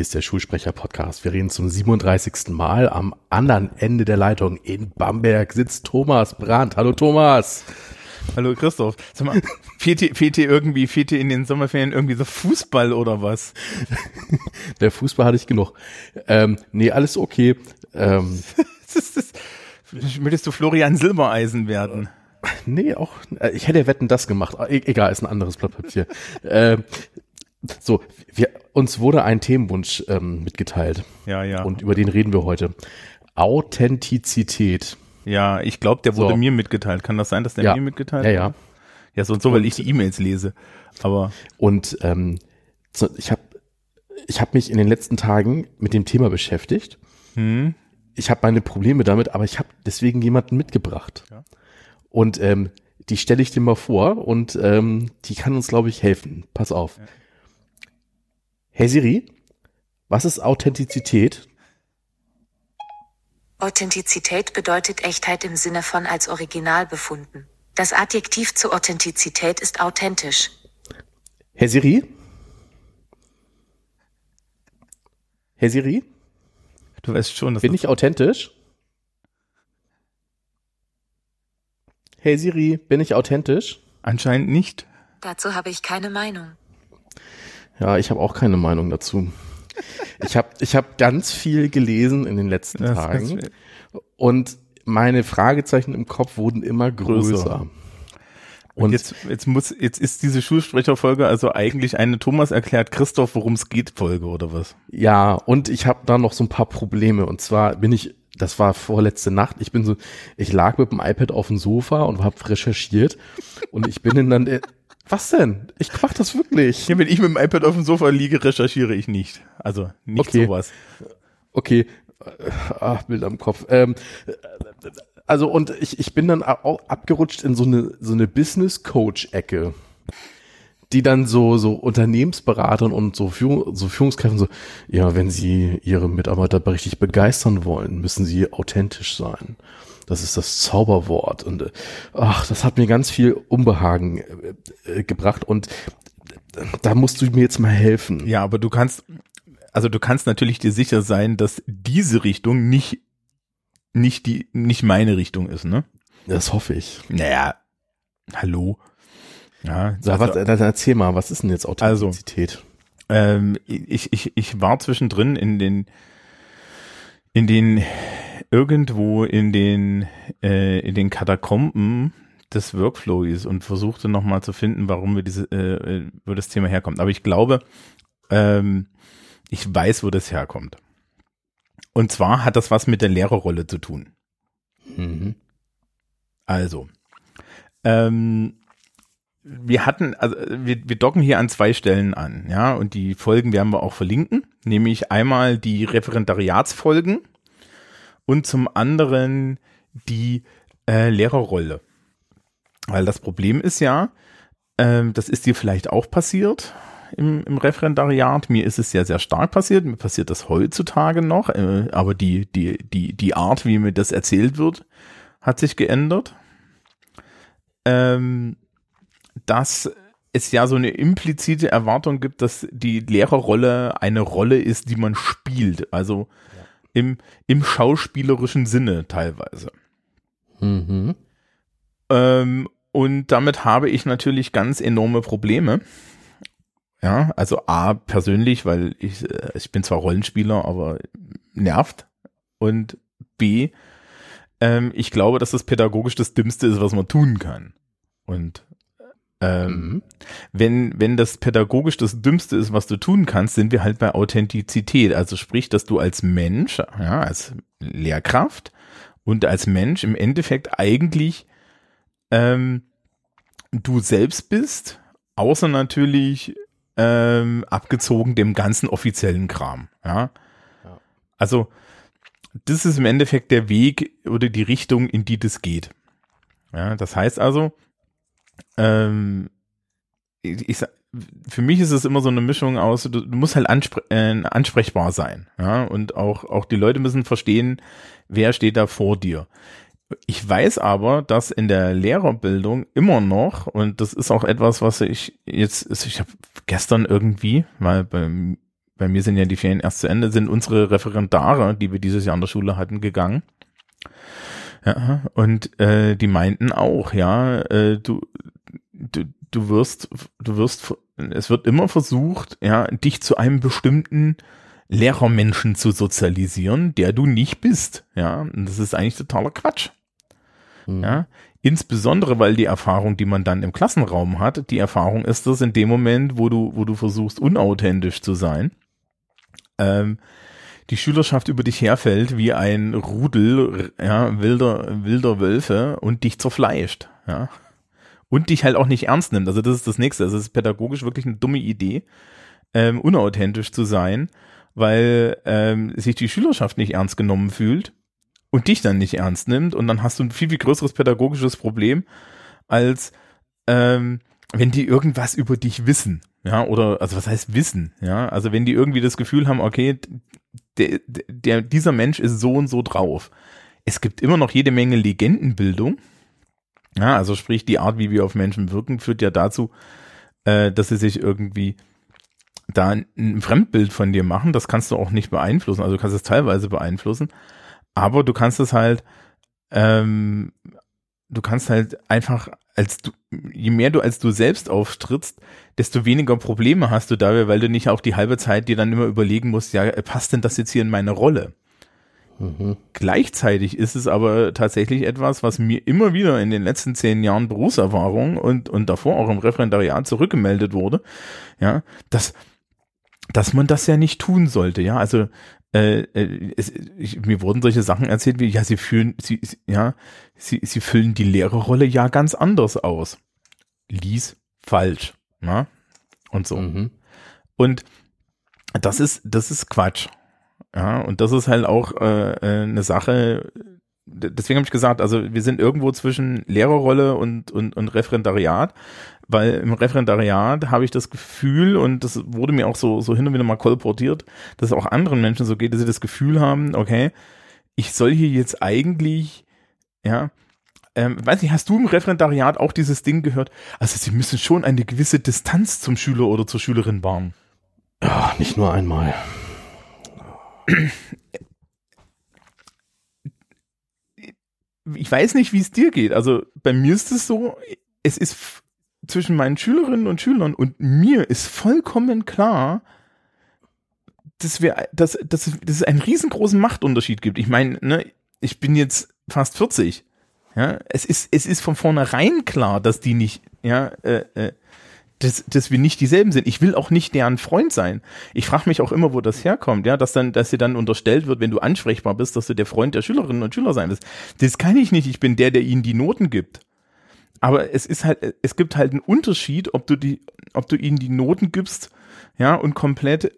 Hier ist der Schulsprecher-Podcast. Wir reden zum 37. Mal. Am anderen Ende der Leitung in Bamberg sitzt Thomas Brandt. Hallo Thomas. Hallo Christoph. Sag mal, fehlt dir, fehlt dir irgendwie, fehlt dir in den Sommerferien irgendwie so Fußball oder was? Der Fußball hatte ich genug. Ähm, nee, alles okay. Ähm, das ist, möchtest du Florian Silbereisen werden? Nee, auch, äh, ich hätte Wetten das gemacht. E egal, ist ein anderes Blatt Papier. ähm, so, wir, uns wurde ein Themenwunsch ähm, mitgeteilt. Ja, ja. Und über den reden wir heute. Authentizität. Ja, ich glaube, der wurde so. mir mitgeteilt. Kann das sein, dass der ja. mir mitgeteilt Ja, ja. Ja, so und so, weil ich die E-Mails lese. Aber. Und ähm, so, ich habe ich hab mich in den letzten Tagen mit dem Thema beschäftigt. Hm. Ich habe meine Probleme damit, aber ich habe deswegen jemanden mitgebracht. Ja. Und ähm, die stelle ich dir mal vor und ähm, die kann uns, glaube ich, helfen. Pass auf. Ja. Hey Siri, was ist Authentizität? Authentizität bedeutet Echtheit im Sinne von als Original befunden. Das Adjektiv zur Authentizität ist authentisch. Herr Siri? Herr Siri? Du weißt schon, dass Bin ich authentisch? Hey Siri, bin ich authentisch? Anscheinend nicht. Dazu habe ich keine Meinung. Ja, ich habe auch keine Meinung dazu. Ich habe ich hab ganz viel gelesen in den letzten das Tagen und meine Fragezeichen im Kopf wurden immer größer. größer. Und, jetzt, jetzt muss, jetzt ist diese Schulsprecherfolge also eigentlich eine Thomas erklärt Christoph, worum es geht Folge oder was? Ja, und ich habe da noch so ein paar Probleme. Und zwar bin ich, das war vorletzte Nacht, ich bin so, ich lag mit dem iPad auf dem Sofa und habe recherchiert und ich bin dann, was denn? Ich mach das wirklich. Ja, wenn ich mit dem iPad auf dem Sofa liege, recherchiere ich nicht. Also nicht okay. sowas. Okay. Ach, Bild am Kopf. Ähm, also und ich, ich bin dann auch abgerutscht in so eine so eine Business Coach Ecke, die dann so so Unternehmensberatern und so, Führung, so Führungskräften so ja, wenn sie ihre Mitarbeiter richtig begeistern wollen, müssen sie authentisch sein. Das ist das Zauberwort und äh, ach, das hat mir ganz viel Unbehagen äh, äh, gebracht und da musst du mir jetzt mal helfen. Ja, aber du kannst also du kannst natürlich dir sicher sein, dass diese Richtung nicht nicht die, nicht meine Richtung ist, ne? Das hoffe ich. Naja, hallo. Ja, so, also, was, dann erzähl mal, was ist denn jetzt Authentizität? Also, ähm, ich, ich, ich war zwischendrin in den, in den, irgendwo in den, äh, in den Katakomben des Workflows und versuchte nochmal zu finden, warum wir diese, äh, wo das Thema herkommt. Aber ich glaube, ähm, ich weiß, wo das herkommt. Und zwar hat das was mit der Lehrerrolle zu tun. Mhm. Also, ähm, wir hatten, also wir, wir docken hier an zwei Stellen an, ja, und die Folgen werden wir auch verlinken, nämlich einmal die Referendariatsfolgen und zum anderen die äh, Lehrerrolle. Weil das Problem ist ja, äh, das ist dir vielleicht auch passiert, im, im Referendariat. Mir ist es sehr, sehr stark passiert. Mir passiert das heutzutage noch. Äh, aber die, die, die, die Art, wie mir das erzählt wird, hat sich geändert. Ähm, dass es ja so eine implizite Erwartung gibt, dass die Lehrerrolle eine Rolle ist, die man spielt. Also ja. Im, im schauspielerischen Sinne teilweise. Mhm. Ähm, und damit habe ich natürlich ganz enorme Probleme. Ja, also A, persönlich, weil ich, äh, ich bin zwar Rollenspieler, aber nervt. Und B, ähm, ich glaube, dass das pädagogisch das Dümmste ist, was man tun kann. Und ähm, mhm. wenn, wenn das pädagogisch das Dümmste ist, was du tun kannst, sind wir halt bei Authentizität. Also sprich, dass du als Mensch, ja, als Lehrkraft und als Mensch im Endeffekt eigentlich ähm, du selbst bist, außer natürlich ähm, abgezogen dem ganzen offiziellen Kram. Ja? ja. Also das ist im Endeffekt der Weg oder die Richtung, in die das geht. Ja, das heißt also, ähm, ich, ich, für mich ist es immer so eine Mischung aus, du, du musst halt anspre äh, ansprechbar sein, ja, und auch, auch die Leute müssen verstehen, wer steht da vor dir. Ich weiß aber, dass in der Lehrerbildung immer noch, und das ist auch etwas, was ich jetzt, ich habe gestern irgendwie mal beim bei mir sind ja die Ferien erst zu Ende, sind unsere Referendare, die wir dieses Jahr an der Schule hatten, gegangen. Ja, und äh, die meinten auch, ja, äh, du, du, du wirst, du wirst, es wird immer versucht, ja, dich zu einem bestimmten Lehrermenschen zu sozialisieren, der du nicht bist. Ja, und das ist eigentlich totaler Quatsch. Mhm. Ja, insbesondere weil die Erfahrung, die man dann im Klassenraum hat, die Erfahrung ist das in dem Moment, wo du, wo du versuchst, unauthentisch zu sein, ähm, die Schülerschaft über dich herfällt wie ein Rudel, ja, wilder, wilder Wölfe und dich zerfleischt, ja. Und dich halt auch nicht ernst nimmt. Also das ist das nächste. Also es ist pädagogisch wirklich eine dumme Idee, ähm, unauthentisch zu sein, weil ähm, sich die Schülerschaft nicht ernst genommen fühlt und dich dann nicht ernst nimmt und dann hast du ein viel, viel größeres pädagogisches Problem, als ähm, wenn die irgendwas über dich wissen. Ja, oder, also was heißt wissen? Ja, also wenn die irgendwie das Gefühl haben, okay, der, der, dieser Mensch ist so und so drauf. Es gibt immer noch jede Menge Legendenbildung. Ja, also sprich, die Art, wie wir auf Menschen wirken, führt ja dazu, äh, dass sie sich irgendwie da ein Fremdbild von dir machen. Das kannst du auch nicht beeinflussen. Also du kannst es teilweise beeinflussen. Aber du kannst es halt, ähm, du kannst halt einfach als du, je mehr du als du selbst auftrittst, desto weniger Probleme hast du dabei, weil du nicht auch die halbe Zeit dir dann immer überlegen musst, ja, passt denn das jetzt hier in meine Rolle? Mhm. Gleichzeitig ist es aber tatsächlich etwas, was mir immer wieder in den letzten zehn Jahren Berufserfahrung und, und davor auch im Referendariat zurückgemeldet wurde, ja, dass, dass man das ja nicht tun sollte, ja, also äh, äh, es, ich, mir wurden solche Sachen erzählt wie, ja, sie fühlen, sie, ja, sie, sie füllen die Lehrerrolle ja ganz anders aus. Lies falsch, na? Und so. Mhm. Und das ist, das ist Quatsch. Ja, und das ist halt auch äh, äh eine Sache, deswegen habe ich gesagt, also wir sind irgendwo zwischen Lehrerrolle und, und, und Referendariat weil im Referendariat habe ich das Gefühl, und das wurde mir auch so, so hin und wieder mal kolportiert, dass es auch anderen Menschen so geht, dass sie das Gefühl haben, okay, ich soll hier jetzt eigentlich, ja, ähm, weiß nicht, hast du im Referendariat auch dieses Ding gehört? Also sie müssen schon eine gewisse Distanz zum Schüler oder zur Schülerin wahren. Ja, nicht nur einmal. Ich weiß nicht, wie es dir geht. Also bei mir ist es so, es ist zwischen meinen Schülerinnen und Schülern und mir ist vollkommen klar, dass wir, dass, dass, dass es einen riesengroßen Machtunterschied gibt. Ich meine, ne, ich bin jetzt fast 40. Ja, es ist, es ist von vornherein klar, dass die nicht, ja, äh, äh, dass, dass wir nicht dieselben sind. Ich will auch nicht deren Freund sein. Ich frage mich auch immer, wo das herkommt, ja, dass dann, dass dir dann unterstellt wird, wenn du ansprechbar bist, dass du der Freund der Schülerinnen und Schüler sein willst. Das kann ich nicht. Ich bin der, der ihnen die Noten gibt. Aber es ist halt, es gibt halt einen Unterschied, ob du die, ob du ihnen die Noten gibst, ja, und komplett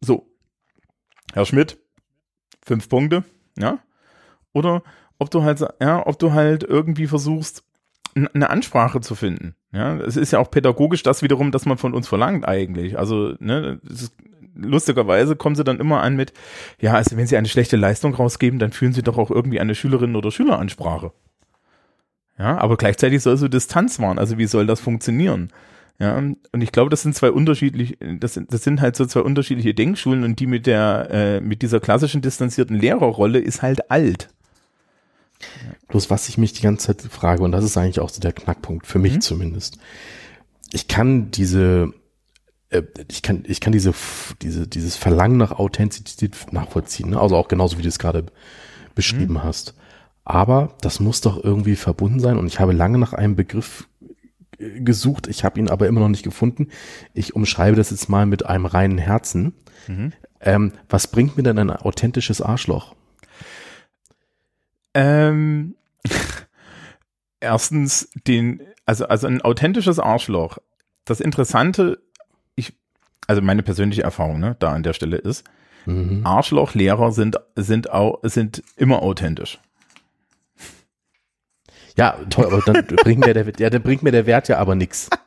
so, Herr Schmidt, fünf Punkte, ja, oder ob du halt, ja, ob du halt irgendwie versuchst, eine Ansprache zu finden. Ja, es ist ja auch pädagogisch das wiederum, das man von uns verlangt eigentlich. Also, ne, ist, lustigerweise kommen sie dann immer an mit, ja, also wenn sie eine schlechte Leistung rausgeben, dann führen sie doch auch irgendwie eine Schülerinnen- oder Schüleransprache. Ja, aber gleichzeitig soll so Distanz wahren. Also wie soll das funktionieren? Ja, und ich glaube, das sind zwei unterschiedliche, das sind, das sind halt so zwei unterschiedliche Denkschulen und die mit der, äh, mit dieser klassischen distanzierten Lehrerrolle ist halt alt. Bloß was ich mich die ganze Zeit frage, und das ist eigentlich auch so der Knackpunkt, für mich mhm. zumindest. Ich kann diese, äh, ich kann, ich kann diese, diese, dieses Verlangen nach Authentizität nachvollziehen, ne? also auch genauso wie du es gerade beschrieben mhm. hast. Aber das muss doch irgendwie verbunden sein und ich habe lange nach einem Begriff äh, gesucht, ich habe ihn aber immer noch nicht gefunden. Ich umschreibe das jetzt mal mit einem reinen Herzen. Mhm. Ähm, was bringt mir denn ein authentisches Arschloch? Ähm, erstens den, also, also ein authentisches Arschloch. Das Interessante, ich, also meine persönliche Erfahrung, ne, da an der Stelle ist, mhm. Arschlochlehrer sind, sind auch, sind immer authentisch. Ja, toll, aber dann bringt mir der, ja, dann bringt mir der Wert ja aber nichts.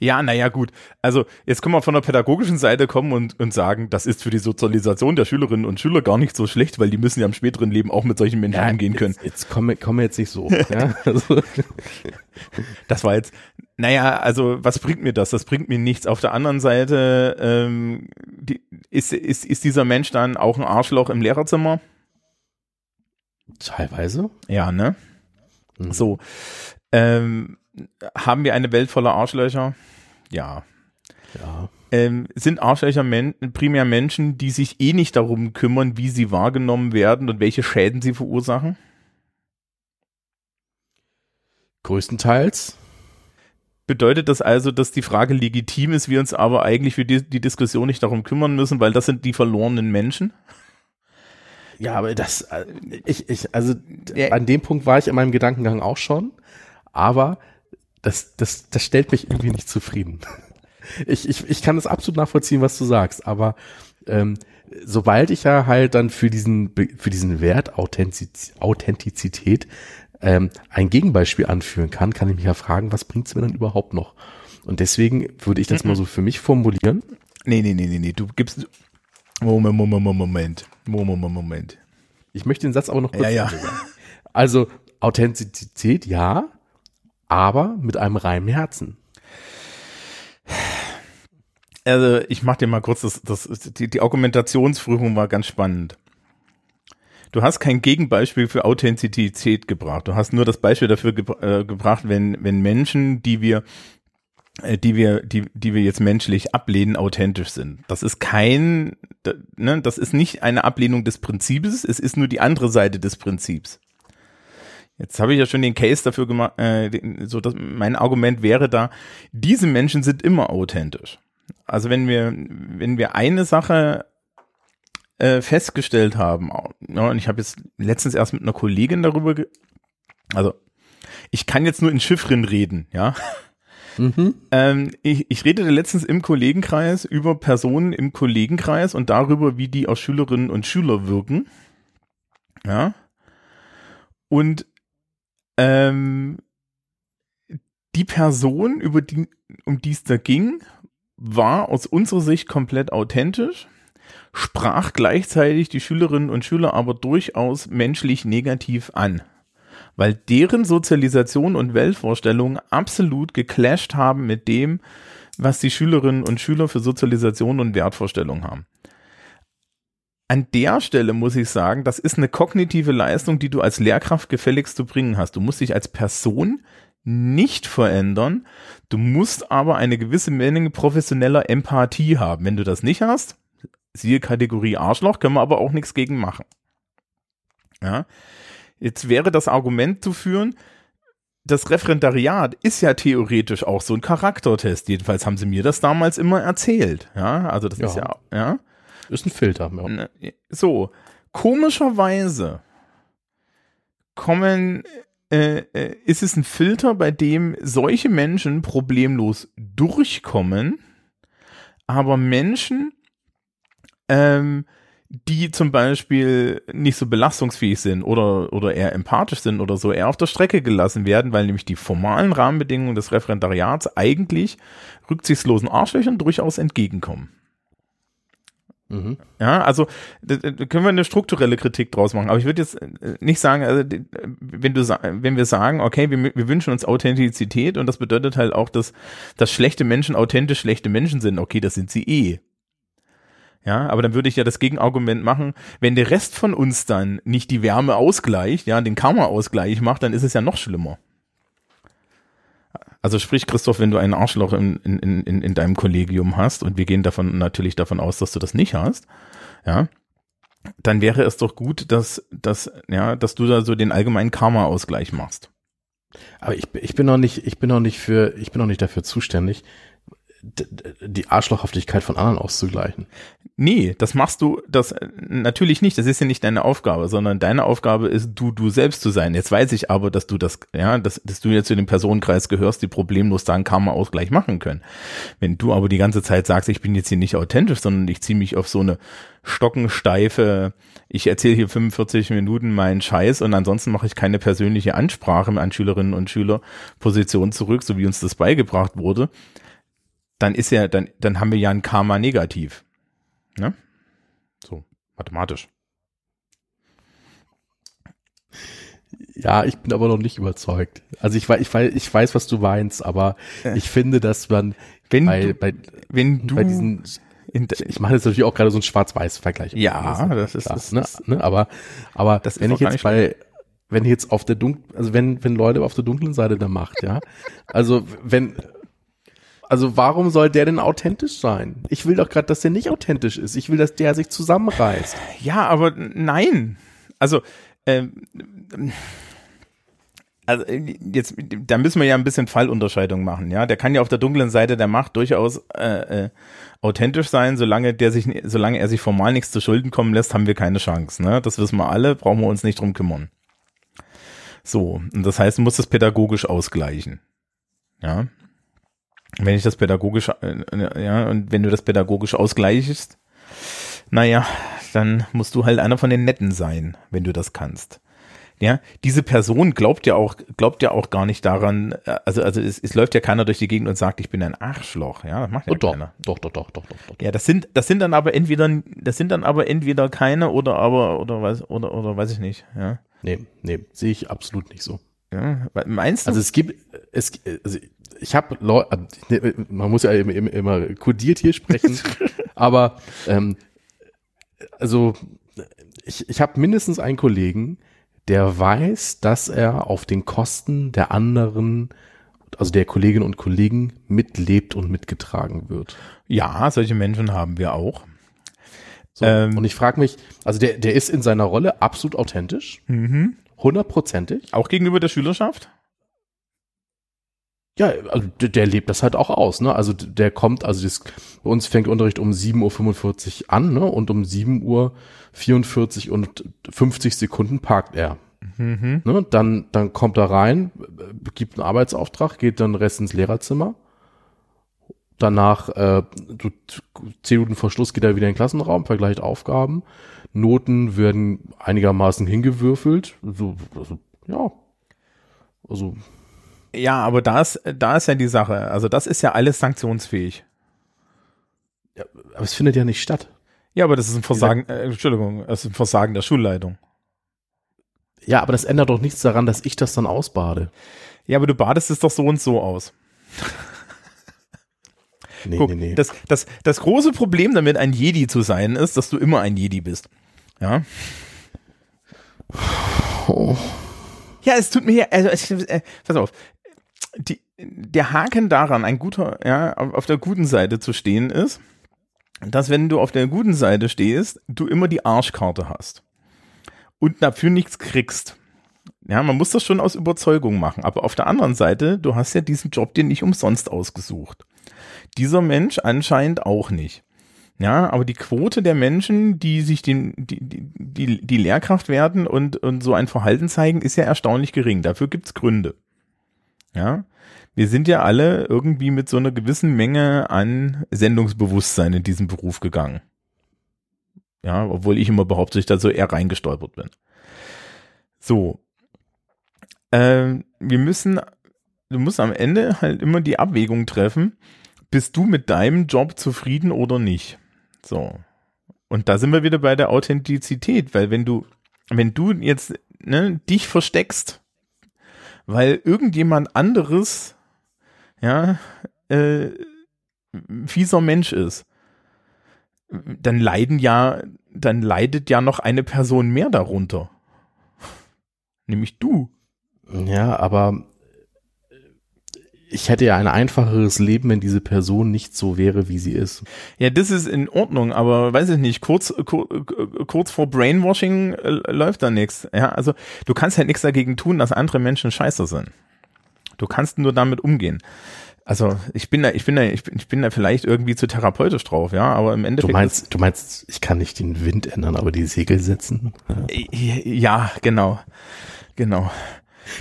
Ja, naja, gut. Also jetzt können wir von der pädagogischen Seite kommen und, und sagen, das ist für die Sozialisation der Schülerinnen und Schüler gar nicht so schlecht, weil die müssen ja im späteren Leben auch mit solchen Menschen ja, umgehen können. Jetzt, jetzt kommen wir jetzt nicht so. ja? Also. Das war jetzt Naja, also was bringt mir das? Das bringt mir nichts. Auf der anderen Seite ähm, die, ist, ist, ist dieser Mensch dann auch ein Arschloch im Lehrerzimmer? Teilweise. Ja, ne? Mhm. So. Ähm, haben wir eine Welt voller Arschlöcher? Ja. Ja. Ähm, sind Arschlöcher men primär Menschen, die sich eh nicht darum kümmern, wie sie wahrgenommen werden und welche Schäden sie verursachen? Größtenteils. Bedeutet das also, dass die Frage legitim ist, wir uns aber eigentlich für die, die Diskussion nicht darum kümmern müssen, weil das sind die verlorenen Menschen? Ja, aber das, äh, ich, ich, also an dem Punkt war ich in meinem Gedankengang auch schon, aber das, das, das stellt mich irgendwie nicht zufrieden. Ich, ich, ich kann das absolut nachvollziehen, was du sagst, aber ähm, sobald ich ja halt dann für diesen, für diesen Wert Authentiz Authentizität ähm, ein Gegenbeispiel anführen kann, kann ich mich ja fragen, was bringt's mir dann überhaupt noch? Und deswegen würde ich das mal so für mich formulieren. Nee, nee, nee, nee, nee, du gibst, Moment, Moment, Moment, Moment, Moment. Ich möchte den Satz aber noch kurz Ja, ja. Also Authentizität, ja, aber mit einem reinen Herzen. Also ich mach dir mal kurz das, das die, die Argumentationsprüfung war ganz spannend. Du hast kein Gegenbeispiel für Authentizität gebracht. Du hast nur das Beispiel dafür ge äh, gebracht, wenn wenn Menschen, die wir äh, die wir die die wir jetzt menschlich ablehnen, authentisch sind. Das ist kein ne, das ist nicht eine Ablehnung des Prinzips, es ist nur die andere Seite des Prinzips. Jetzt habe ich ja schon den Case dafür gemacht, äh, den- so dass mein Argument wäre da, diese Menschen sind immer authentisch. Also wenn wir, wenn wir eine Sache äh, festgestellt haben, ja, und ich habe jetzt letztens erst mit einer Kollegin darüber, ge also ich kann jetzt nur in Chiffren reden, ja. Ähm, ich, ich redete letztens im Kollegenkreis über Personen im Kollegenkreis und darüber, wie die aus Schülerinnen und Schüler wirken. Ja. Und ähm, die Person, über die, um die es da ging, war aus unserer Sicht komplett authentisch, sprach gleichzeitig die Schülerinnen und Schüler aber durchaus menschlich negativ an, weil deren Sozialisation und Weltvorstellungen absolut geclasht haben mit dem, was die Schülerinnen und Schüler für Sozialisation und Wertvorstellungen haben. An der Stelle muss ich sagen, das ist eine kognitive Leistung, die du als Lehrkraft gefälligst zu bringen hast. Du musst dich als Person nicht verändern, du musst aber eine gewisse Menge professioneller Empathie haben. Wenn du das nicht hast, siehe Kategorie Arschloch, können wir aber auch nichts gegen machen. Ja. Jetzt wäre das Argument zu führen, das Referendariat ist ja theoretisch auch so ein Charaktertest. Jedenfalls haben sie mir das damals immer erzählt. Ja, also das ist Ja. ja, ja. Ist ein Filter. Ja. Ne, So, komischerweise kommen, äh, äh, ist es ein Filter, bei dem solche Menschen problemlos durchkommen, aber Menschen, ähm, die zum Beispiel nicht so belastungsfähig sind oder, oder eher empathisch sind oder so, eher auf der Strecke gelassen werden, weil nämlich die formalen Rahmenbedingungen des Referendariats eigentlich rücksichtslosen Arschlöchern durchaus entgegenkommen. Mhm. Ja, also da, da können wir eine strukturelle Kritik draus machen. Aber ich würde jetzt äh, nicht sagen, also wenn du wenn wir sagen, okay, wir, wir wünschen uns Authentizität und das bedeutet halt auch, dass, dass schlechte Menschen authentisch schlechte Menschen sind. Okay, das sind sie eh. Ja, aber dann würde ich ja das Gegenargument machen, wenn der Rest von uns dann nicht die Wärme ausgleicht, ja, den Karma-Ausgleich macht, dann ist es ja noch schlimmer. Also sprich, Christoph, wenn du einen Arschloch in, in, in, in deinem Kollegium hast, und wir gehen davon natürlich davon aus, dass du das nicht hast, ja, dann wäre es doch gut, dass, dass, ja, dass du da so den allgemeinen Karma-Ausgleich machst. Aber ich, ich bin noch nicht, ich bin noch nicht für, ich bin noch nicht dafür zuständig, die Arschlochhaftigkeit von anderen auszugleichen. Nee, das machst du, das natürlich nicht, das ist ja nicht deine Aufgabe, sondern deine Aufgabe ist, du, du selbst zu sein. Jetzt weiß ich aber, dass du das, ja, dass, dass du jetzt zu dem Personenkreis gehörst, die problemlos da einen Karma-Ausgleich machen können. Wenn du aber die ganze Zeit sagst, ich bin jetzt hier nicht authentisch, sondern ich ziehe mich auf so eine stockensteife, ich erzähle hier 45 Minuten meinen Scheiß und ansonsten mache ich keine persönliche Ansprache an Schülerinnen und Schüler Position zurück, so wie uns das beigebracht wurde, dann ist ja, dann, dann haben wir ja ein Karma negativ. Ne? So, mathematisch. Ja, ich bin aber noch nicht überzeugt. Also ich weiß, ich weiß, ich weiß, was du meinst, aber ich finde, dass man Wenn bei, du, bei, wenn du bei diesen, in, ich mache jetzt natürlich auch gerade so einen Schwarz-Weiß-Vergleich. Ja, das ist- das ne, ist- ne, aber, aber Das wenn ich jetzt bei, wenn ich jetzt auf der dunklen, also wenn, wenn Leute auf der dunklen Seite der Macht, ja, also wenn, also warum soll der denn authentisch sein? Ich will doch gerade, dass der nicht authentisch ist. Ich will, dass der sich zusammenreißt. Ja, aber nein. Also, ähm, also äh, jetzt, da müssen wir ja ein bisschen Fallunterscheidung machen, ja. Der kann ja auf der dunklen Seite der Macht durchaus äh, äh, authentisch sein, solange der sich, solange er sich formal nichts zu Schulden kommen lässt, haben wir keine Chance. Ne? Das wissen wir alle, brauchen wir uns nicht drum kümmern. So, und das heißt, muss das pädagogisch ausgleichen. Ja. Wenn ich das pädagogisch, äh, ja, und wenn du das pädagogisch ausgleichst, naja, dann musst du halt einer von den Netten sein, wenn du das kannst. Ja, diese Person glaubt ja auch, glaubt ja auch gar nicht daran, äh, also, also es, es läuft ja keiner durch die Gegend und sagt, ich bin ein Arschloch, ja, das macht ja Oh, doch, keiner. doch, doch, doch, doch, doch, doch. Ja, das sind, das sind dann aber entweder, das sind dann aber entweder keine oder aber, oder weiß, oder, oder weiß ich nicht, ja. Nee, nee, sehe ich absolut nicht so. Ja, meinst du? Also es gibt, es, also ich habe Leute, man muss ja immer, immer, immer kodiert hier sprechen, aber ähm, also ich, ich habe mindestens einen Kollegen, der weiß, dass er auf den Kosten der anderen, also der Kolleginnen und Kollegen mitlebt und mitgetragen wird. ja, solche Menschen haben wir auch. So, Ähm. und ich frage mich, also der, der ist in seiner Rolle absolut authentisch, Mhm. hundertprozentig. Auch gegenüber der Schülerschaft? Ja, also der, lebt das halt auch aus, ne? Also der kommt, also das, bei uns fängt Unterricht um 7.45 Uhr an, ne? Und um 7.44 Uhr und 50 Sekunden parkt er. Mhm. Ne? Dann, dann kommt er rein, gibt einen Arbeitsauftrag, geht dann Rest ins Lehrerzimmer. Danach, äh, du, zehn Minuten vor Schluss geht er wieder in den Klassenraum, vergleicht Aufgaben. Noten werden einigermaßen hingewürfelt. So, also, ja. Also, Ja, aber da ist, da ist ja die Sache. Also das ist ja alles sanktionsfähig. aber es findet ja nicht statt. Ja, aber das ist ein Versagen, äh, Entschuldigung, das ist ein Versagen der Schulleitung. Ja, aber das ändert doch nichts daran, dass ich das dann ausbade. Ja, aber du badest es doch so und so aus. Nee, Guck, nee, nee. Das, das, das große Problem damit, ein Jedi zu sein, ist, dass du immer ein Jedi bist. Ja. oh. Ja, es tut mir ja, also, äh, pass auf. Die, der Haken daran, ein guter, ja, auf der guten Seite zu stehen ist, dass wenn du auf der guten Seite stehst, du immer die Arschkarte hast. Und dafür nichts kriegst. Ja, man muss das schon aus Überzeugung machen. Aber auf der anderen Seite, du hast ja diesen Job dir nicht umsonst ausgesucht. Dieser Mensch anscheinend auch nicht. Ja, aber die Quote der Menschen, die sich den, die, die, die, die Lehrkraft werden und, und so ein Verhalten zeigen, ist ja erstaunlich gering. Dafür gibt's Gründe. Ja, wir sind ja alle irgendwie mit so einer gewissen Menge an Sendungsbewusstsein in diesen Beruf gegangen. Ja, obwohl ich immer behaupte, ich da so eher reingestolpert bin. So. Ähm, wir müssen, du musst am Ende halt immer die Abwägung treffen, bist du mit deinem Job zufrieden oder nicht? So. Und da sind wir wieder bei der Authentizität, weil wenn du, wenn du jetzt ne, dich versteckst, weil irgendjemand anderes, ja, äh, fieser Mensch ist, dann leiden ja, dann leidet ja noch eine Person mehr darunter. Nämlich du. Ja, aber ich hätte ja ein einfacheres Leben, wenn diese Person nicht so wäre, wie sie ist. Ja, das ist in Ordnung, aber weiß ich nicht, kurz, kur, kurz vor Brainwashing äh, läuft da nichts. Ja, also du kannst halt nichts dagegen tun, dass andere Menschen scheiße sind. Du kannst nur damit umgehen. Also ich bin da, ich bin da, ich bin, ich bin da vielleicht irgendwie zu therapeutisch drauf, ja, aber im Du Endeffekt. meinst, du meinst, ich kann nicht den Wind ändern, aber die Segel setzen? Ja. ja, genau. Genau.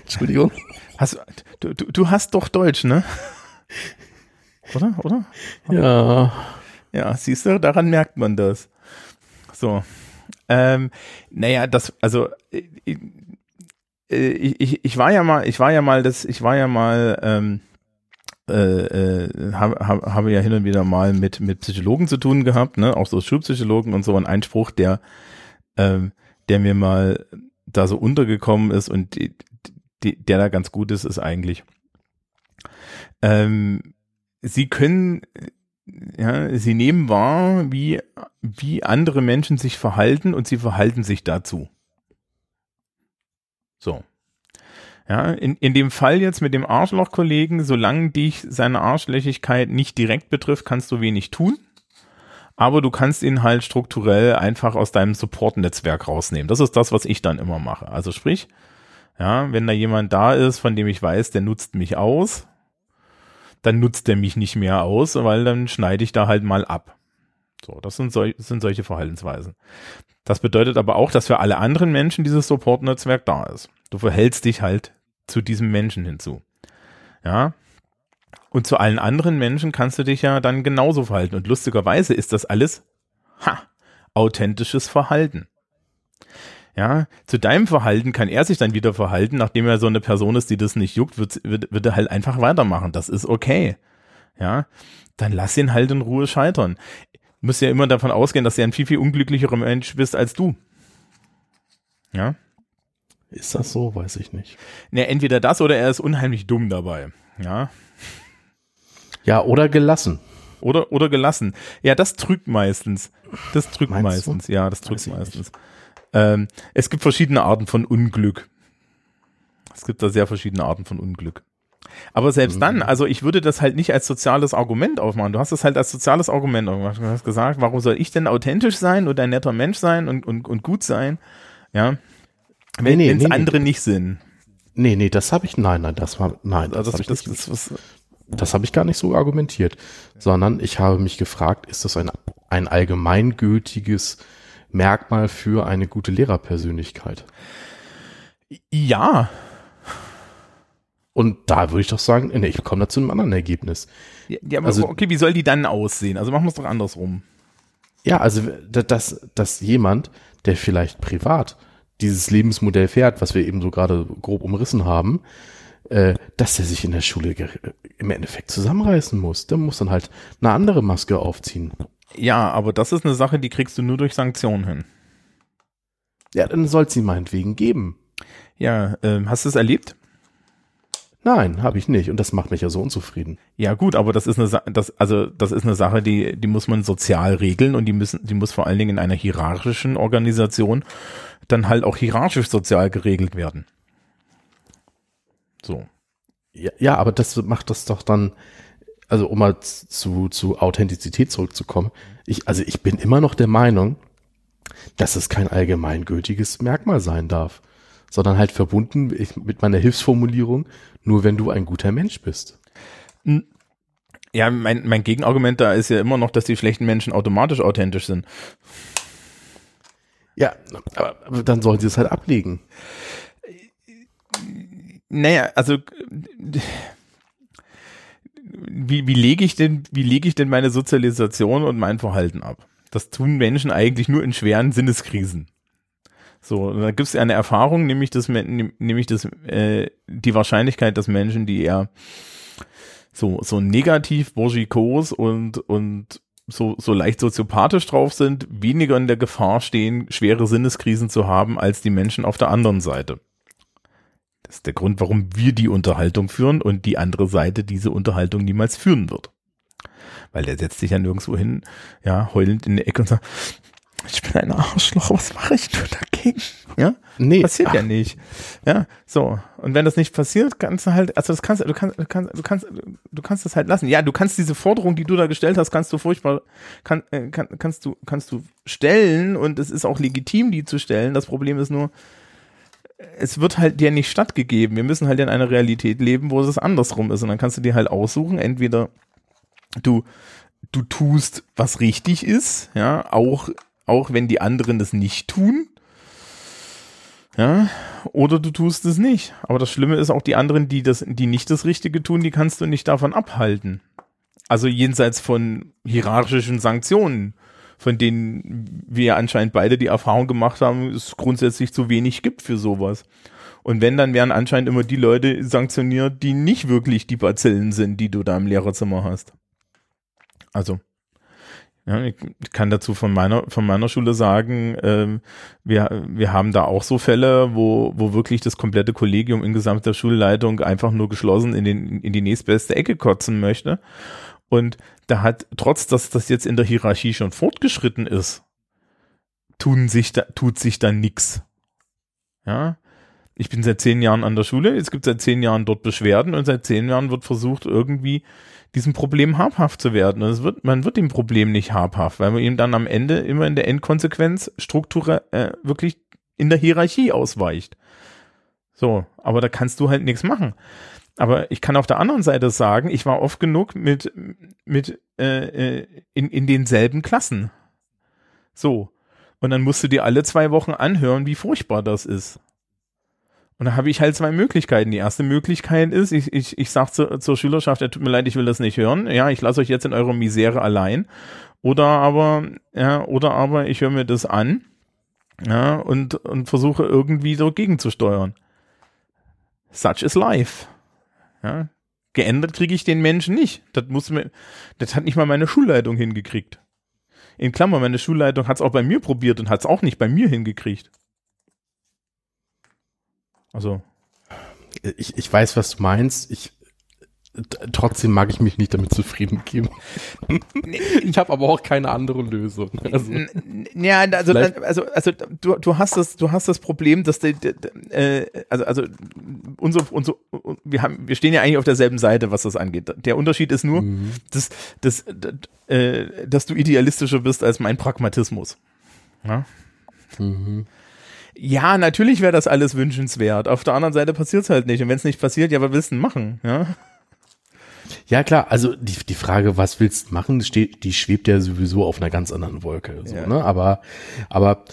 Entschuldigung. Hast, du, du, du hast doch Deutsch, ne? Oder? Oder? Ja. Ja, siehst du, daran merkt man das. So. Ähm, naja, das, also äh, ich, ich, ich war ja mal, ich war ja mal das, ich war ja mal, ähm, äh, äh, habe hab, habe ja hin und wieder mal mit mit Psychologen zu tun gehabt, ne, auch so Schulpsychologen und so. Und ein Spruch, der, ähm, der mir mal da so untergekommen ist und der da ganz gut ist, ist eigentlich, ähm, sie können, ja, sie nehmen wahr, wie, wie andere Menschen sich verhalten und sie verhalten sich dazu. So. Ja, in, in dem Fall jetzt mit dem Arschloch-Kollegen, solange dich seine Arschlöchigkeit nicht direkt betrifft, kannst du wenig tun. Aber du kannst ihn halt strukturell einfach aus deinem Support-Netzwerk rausnehmen. Das ist das, was ich dann immer mache. Also sprich, ja, wenn da jemand da ist, von dem ich weiß, der nutzt mich aus, dann nutzt der mich nicht mehr aus, weil dann schneide ich da halt mal ab. So, das sind, sol das sind solche Verhaltensweisen. Das bedeutet aber auch, dass für alle anderen Menschen dieses Support-Netzwerk da ist. Du verhältst dich halt zu diesem Menschen hinzu. Ja. Und zu allen anderen Menschen kannst du dich ja dann genauso verhalten. Und lustigerweise ist das alles, ha, authentisches Verhalten. Ja, zu deinem Verhalten kann er sich dann wieder verhalten, nachdem er so eine Person ist, die das nicht juckt, wird, wird, wird er halt einfach weitermachen. Das ist okay. Ja, dann lass ihn halt in Ruhe scheitern. Du musst ja immer davon ausgehen, dass er ein viel, viel unglücklicherer Mensch bist als du. Ja. Ist das so? Weiß ich nicht. Ne, entweder das oder er ist unheimlich dumm dabei. Ja. Ja, oder gelassen. Oder, oder gelassen. Ja, das trügt meistens. Das trügt Meinst meistens. du? Ja, das trügt meistens. Ähm, es gibt verschiedene Arten von Unglück. Es gibt da sehr verschiedene Arten von Unglück. Aber selbst Mhm. dann, also ich würde das halt nicht als soziales Argument aufmachen. Du hast das halt als soziales Argument aufgemacht. Du hast gesagt, warum soll ich denn authentisch sein und ein netter Mensch sein und, und, und gut sein? Ja. Wenn Nee, nee, es nee, andere nicht sind. Nee, nee, das habe ich, nein, nein, das war, nein, das, Also habe das, ich, das, nicht- das, das habe ich gar nicht so argumentiert, sondern ich habe mich gefragt, ist das ein, ein allgemeingültiges Merkmal für eine gute Lehrerpersönlichkeit? ja. Und da würde ich doch sagen, nee, ich komme da zu einem anderen Ergebnis. Ja, aber Also- okay, wie soll die dann aussehen? Also machen wir es doch andersrum. Ja, also da- dass, dass jemand, der vielleicht privat dieses Lebensmodell fährt, was wir eben so gerade grob umrissen haben, äh, dass er sich in der Schule im Endeffekt zusammenreißen muss. Der muss dann halt eine andere Maske aufziehen. Ja, aber das ist eine Sache, die kriegst du nur durch Sanktionen hin. Ja, dann soll es ihn meinetwegen geben. Ja, ähm, hast du es erlebt? Nein, habe ich nicht. Und das macht mich ja so unzufrieden. Ja, gut, aber das ist eine Sa das also das ist eine Sache, die die muss man sozial regeln und die müssen die muss vor allen Dingen in einer hierarchischen Organisation dann halt auch hierarchisch sozial geregelt werden. So. Ja, ja, aber das macht das doch dann, also um mal zu, zu Authentizität zurückzukommen. Ich, also ich bin immer noch der Meinung, dass es kein allgemeingültiges Merkmal sein darf, sondern halt verbunden mit meiner Hilfsformulierung, nur wenn du ein guter Mensch bist. Ja, mein mein Gegenargument da ist ja immer noch, dass die schlechten Menschen automatisch authentisch sind. Ja, aber, aber dann sollen sie es halt ablegen. Naja, also wie, wie lege ich denn, wie lege ich denn meine Sozialisation und mein Verhalten ab? Das tun Menschen eigentlich nur in schweren Sinneskrisen. So, da gibt es eine Erfahrung, nämlich das, nämlich das, äh, die Wahrscheinlichkeit, dass Menschen, die eher so, so negativ, bourgeois und, und so, so leicht soziopathisch drauf sind, weniger in der Gefahr stehen, schwere Sinneskrisen zu haben, als die Menschen auf der anderen Seite. Das ist der Grund, warum wir die Unterhaltung führen und die andere Seite diese Unterhaltung niemals führen wird. Weil der setzt sich ja nirgendwo hin, ja, heulend in der Ecke und sagt, ich bin ein Arschloch, was mache ich nur dagegen? Ja, Nee, passiert ach, ja nicht. Ja, so. Und wenn das nicht passiert, kannst du halt, also das kannst du kannst, du kannst, du kannst, du kannst das halt lassen. Ja, du kannst diese Forderung, die du da gestellt hast, kannst du furchtbar, kann, äh, kann, kannst du, kannst du stellen und es ist auch legitim, die zu stellen. Das Problem ist nur, es wird halt dir nicht stattgegeben. Wir müssen halt in einer Realität leben, wo es andersrum ist. Und dann kannst du dir halt aussuchen, entweder du, du tust, was richtig ist, ja, auch, auch wenn die anderen das nicht tun. Ja, oder du tust es nicht. Aber das Schlimme ist auch die anderen, die das, die nicht das Richtige tun, die kannst du nicht davon abhalten. Also jenseits von hierarchischen Sanktionen, von denen wir anscheinend beide die Erfahrung gemacht haben, es grundsätzlich zu wenig gibt für sowas. Und wenn, dann werden anscheinend immer die Leute sanktioniert, die nicht wirklich die Bazillen sind, die du da im Lehrerzimmer hast. Also, Ja, ich kann dazu von meiner, von meiner Schule sagen, ähm, wir, wir haben da auch so Fälle, wo, wo wirklich das komplette Kollegium in gesamter Schulleitung einfach nur geschlossen in, den, in die nächstbeste Ecke kotzen möchte. Und da hat, trotz dass das jetzt in der Hierarchie schon fortgeschritten ist, tun sich da, tut sich da nix. Ja. Ich bin seit zehn Jahren an der Schule, es gibt seit zehn Jahren dort Beschwerden und seit zehn Jahren wird versucht, irgendwie diesem Problem habhaft zu werden. Und es wird, man wird dem Problem nicht habhaft, weil man ihm dann am Ende immer in der Endkonsequenz Struktur äh, wirklich in der Hierarchie ausweicht. So, aber da kannst du halt nichts machen. Aber ich kann auf der anderen Seite sagen, ich war oft genug mit, mit äh, äh in, in denselben Klassen. So. Und dann musst du dir alle zwei Wochen anhören, wie furchtbar das ist. Und da habe ich halt zwei Möglichkeiten. Die erste Möglichkeit ist, ich, ich, ich sage zu, zur Schülerschaft, ja, tut mir leid, ich will das nicht hören. Ja, ich lasse euch jetzt in eurer Misere allein. Oder aber, ja, oder aber ich höre mir das an, ja, und, und versuche irgendwie dagegen zu steuern. Such is life. Ja. Geändert kriege ich den Menschen nicht. Das muss mir, das hat nicht mal meine Schulleitung hingekriegt. In Klammer, meine Schulleitung hat es auch bei mir probiert und hat es auch nicht bei mir hingekriegt. Also. Ich, ich weiß, was du meinst. Ich, trotzdem mag ich mich nicht damit zufrieden geben. ich habe aber auch keine andere Lösung. Also, ja, also, also, also du, du hast das, du hast das Problem, dass die, äh, also, also unser, unser, wir haben, wir stehen ja eigentlich auf derselben Seite, was das angeht. Der Unterschied ist nur, mhm. dass, dass, äh, dass du idealistischer bist als mein Pragmatismus. Ja? Mhm ja, natürlich wäre das alles wünschenswert. Auf der anderen Seite passiert es halt nicht. Und wenn es nicht passiert, ja, was willst du denn machen? Ja, ja klar, also die, die Frage, was willst du machen, steht, die schwebt ja sowieso auf einer ganz anderen Wolke. So, ja. ne? Aber, aber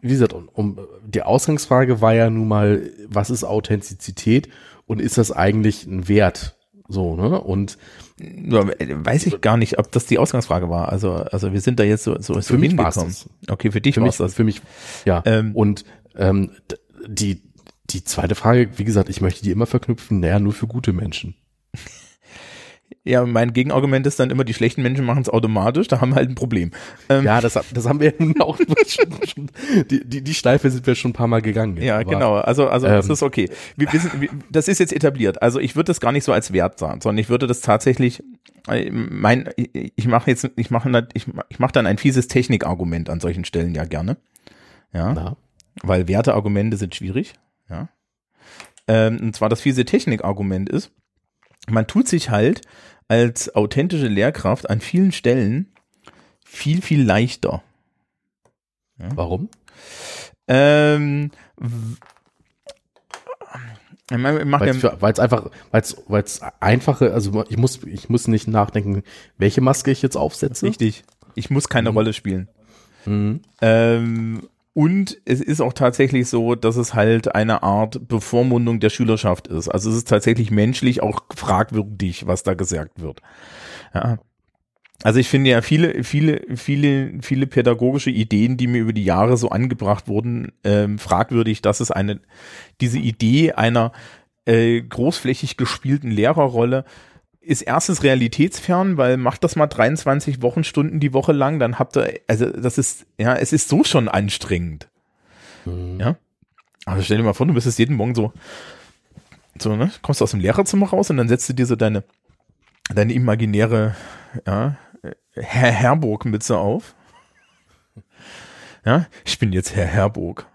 wie gesagt, um, um, die Ausgangsfrage war ja nun mal, was ist Authentizität und ist das eigentlich ein Wert? So, ne? Und weiß ich gar nicht, ob das die Ausgangsfrage war. Also, also wir sind da jetzt so, so, so für mich hingekommen. Okay, für dich war das. Für mich, ja. Ähm, und ähm, die, die zweite Frage, wie gesagt, ich möchte die immer verknüpfen, naja, nur für gute Menschen. Ja, mein Gegenargument ist dann immer, die schlechten Menschen machen es automatisch, da haben wir halt ein Problem. Ähm, ja, das, das haben wir ja nun auch schon, schon, die, die, die Schleife sind wir schon ein paar Mal gegangen. Ja, aber, genau. Also, also ähm, das ist okay. Wir, sind, wir, das ist jetzt etabliert. Also ich würde das gar nicht so als Wert sagen, sondern ich würde das tatsächlich, äh, mein, ich, ich mache jetzt, ich mache ich, ich mach dann ein fieses Technikargument an solchen Stellen ja gerne. Ja. Na. Weil Werteargumente sind schwierig. Ja. Ähm, und zwar das fiese Technikargument ist, man tut sich halt als authentische Lehrkraft an vielen Stellen viel, viel leichter. Ja? Warum? Ähm, weil es einfach, weil es einfache, also ich muss, ich muss nicht nachdenken, welche Maske ich jetzt aufsetze. Richtig. Ich muss keine mhm. Rolle spielen. Mhm. Ähm, und es ist auch tatsächlich so, dass es halt eine Art Bevormundung der Schülerschaft ist. Also es ist tatsächlich menschlich auch fragwürdig, was da gesagt wird. Ja. Also ich finde ja viele, viele, viele, viele pädagogische Ideen, die mir über die Jahre so angebracht wurden, ähm, fragwürdig, dass es eine, diese Idee einer äh, großflächig gespielten Lehrerrolle ist erstens realitätsfern, weil macht das mal 23 Wochenstunden die Woche lang, dann habt ihr, also das ist, ja, es ist so schon anstrengend. Mhm. Ja. Also stell dir mal vor, du bist jetzt jeden Morgen so, so, ne, kommst du aus dem Lehrerzimmer raus und dann setzt du dir so deine, deine imaginäre, ja, Herr Herburg-Mütze auf. Ja, ich bin jetzt Herr Herburg.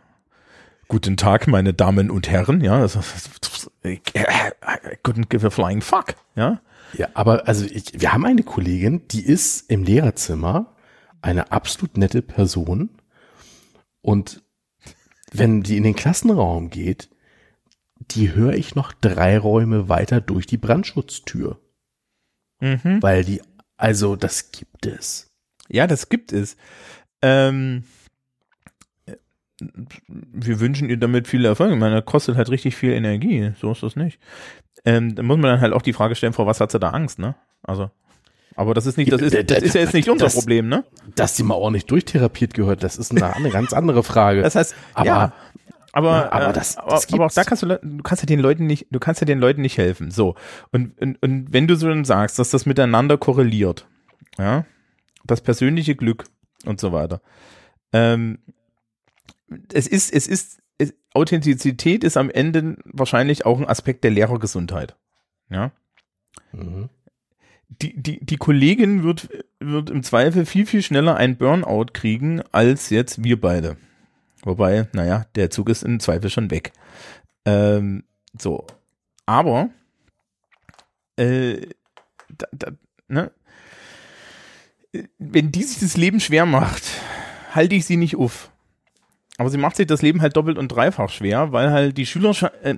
Guten Tag, meine Damen und Herren, ja, das, das, das, I couldn't give a flying fuck, ja. Ja, aber also ich, wir haben eine Kollegin, die ist im Lehrerzimmer eine absolut nette Person und wenn die in den Klassenraum geht, die höre ich noch drei Räume weiter durch die Brandschutztür. Mhm. Weil die, also das gibt es. Ja, das gibt es. Ähm, wir wünschen ihr damit viel Erfolg. Ich meine, das kostet halt richtig viel Energie. So ist das nicht. Ähm, da muss man dann halt auch die Frage stellen, vor was hat sie da Angst, ne? Also. Aber das ist nicht, das ist, das ist ja jetzt nicht unser das, Problem, ne? Dass die mal ordentlich durchtherapiert gehört, das ist eine, eine ganz andere Frage. Das heißt, aber, ja, aber, ja, aber, das, das aber, aber auch da kannst du, du kannst ja den Leuten nicht, du kannst ja den Leuten nicht helfen. So. Und, und, und wenn du so dann sagst, dass das miteinander korreliert, ja, das persönliche Glück und so weiter. Ähm, es ist, es ist, Authentizität ist am Ende wahrscheinlich auch ein Aspekt der Lehrergesundheit. Ja. Mhm. Die, die, die Kollegin wird, wird im Zweifel viel, viel schneller ein Burnout kriegen als jetzt wir beide. Wobei, naja, der Zug ist im Zweifel schon weg. Ähm, so. Aber, äh, da, da, ne? Wenn die sich das Leben schwer macht, halte ich sie nicht auf. Aber sie macht sich das Leben halt doppelt und dreifach schwer, weil halt die Schülerschaft, äh,